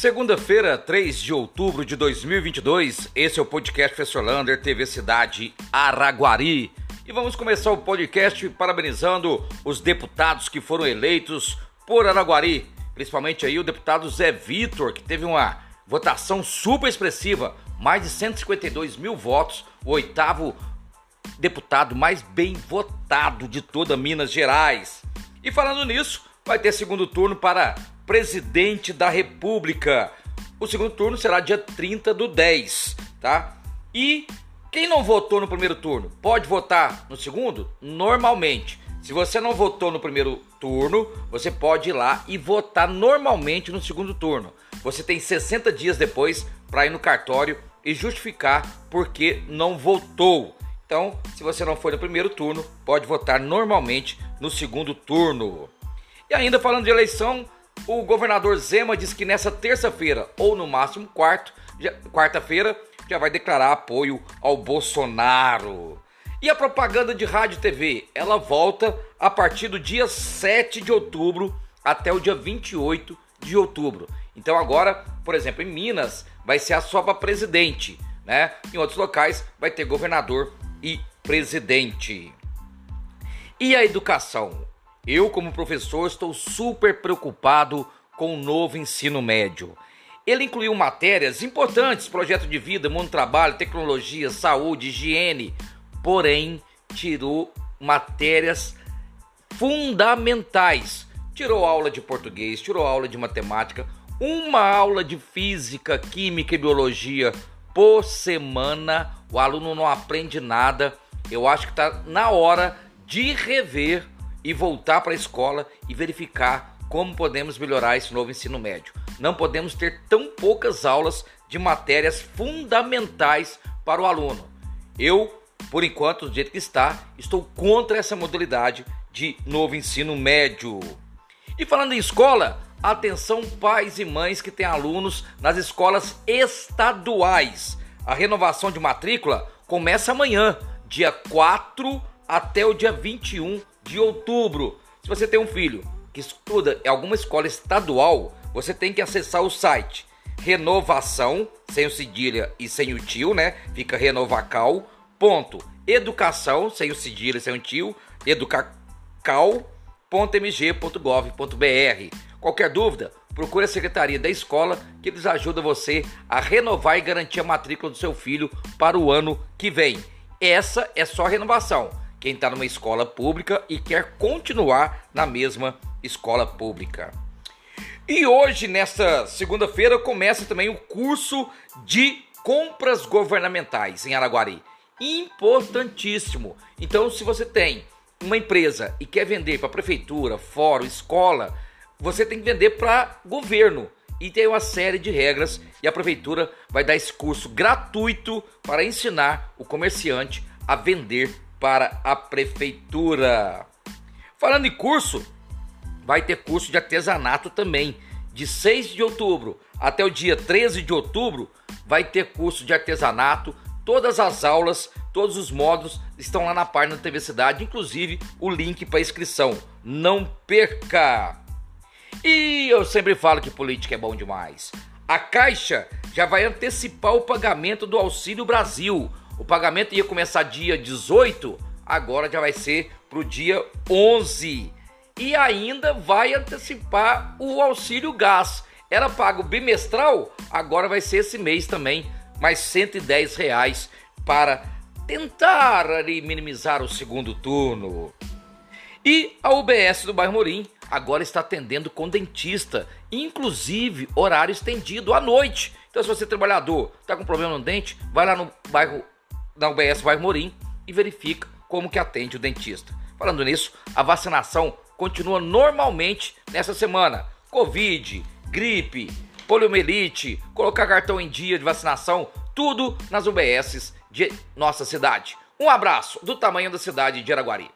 Segunda-feira, 3 de outubro de 2022, esse é o podcast Professor Lander, TV Cidade Araguari. E vamos começar o podcast parabenizando os deputados que foram eleitos por Araguari, principalmente aí o deputado Zé Vitor, que teve uma votação super expressiva, mais de 152 mil votos, o oitavo deputado mais bem votado de toda Minas Gerais. E falando nisso, vai ter segundo turno para presidente da República. O segundo turno será dia 30 do 10, tá? E quem não votou no primeiro turno pode votar no segundo? Normalmente. Se você não votou no primeiro turno, você pode ir lá e votar normalmente no segundo turno. Você tem 60 dias depois para ir no cartório e justificar por que não votou. Então, se você não foi no primeiro turno, pode votar normalmente no segundo turno. E ainda falando de eleição, o governador Zema diz que nessa terça-feira, ou no máximo quarto, quarta-feira, já vai declarar apoio ao Bolsonaro. E a propaganda de rádio e TV, ela volta a partir do dia 7 de outubro até o dia 28 de outubro. Então agora, por exemplo, em Minas vai ser a só para presidente, né? Em outros locais vai ter governador e presidente. E a educação? Eu, como professor, estou super preocupado com o novo ensino médio. Ele incluiu matérias importantes, projeto de vida, mundo do trabalho, tecnologia, saúde, higiene, porém tirou matérias fundamentais. Tirou aula de português, tirou aula de matemática, uma aula de física, química e biologia por semana. O aluno não aprende nada. Eu acho que está na hora de rever e voltar para a escola e verificar como podemos melhorar esse novo ensino médio. Não podemos ter tão poucas aulas de matérias fundamentais para o aluno. Eu, por enquanto, do jeito que está, estou contra essa modalidade de novo ensino médio. E falando em escola, atenção pais e mães que têm alunos nas escolas estaduais. A renovação de matrícula começa amanhã, dia 4 até o dia 21 de outubro. Se você tem um filho que estuda em alguma escola estadual, você tem que acessar o site renovação, sem o cedilha e sem o tio, né? Fica renovacal, ponto, educação, sem o cedilha e sem o tio, educacal.mg.gov.br. Qualquer dúvida, procure a secretaria da escola que eles ajudam você a renovar e garantir a matrícula do seu filho para o ano que vem. Essa é só renovação quem está numa escola pública e quer continuar na mesma escola pública. E hoje, nesta segunda-feira, começa também o curso de compras governamentais em Araguari. Importantíssimo. Então, se você tem uma empresa e quer vender para prefeitura, fórum, escola, você tem que vender para governo. E tem uma série de regras e a prefeitura vai dar esse curso gratuito para ensinar o comerciante a vender para a prefeitura. Falando em curso, vai ter curso de artesanato também. De 6 de outubro até o dia 13 de outubro, vai ter curso de artesanato. Todas as aulas, todos os módulos estão lá na página da TV Cidade, inclusive o link para inscrição. Não perca! E eu sempre falo que política é bom demais. A Caixa já vai antecipar o pagamento do Auxílio Brasil. O pagamento ia começar dia 18, agora já vai ser para o dia 11. E ainda vai antecipar o auxílio gás. Era pago bimestral, agora vai ser esse mês também, mais 110 reais para tentar ali minimizar o segundo turno. E a UBS do bairro Morim agora está atendendo com dentista, inclusive horário estendido à noite. Então, se você é trabalhador, está com problema no dente, vai lá no bairro da UBS Bairro Morim e verifica como que atende o dentista. Falando nisso, a vacinação continua normalmente nessa semana. Covid, gripe, poliomielite, colocar cartão em dia de vacinação, tudo nas UBSs de nossa cidade. Um abraço do tamanho da cidade de Araguari.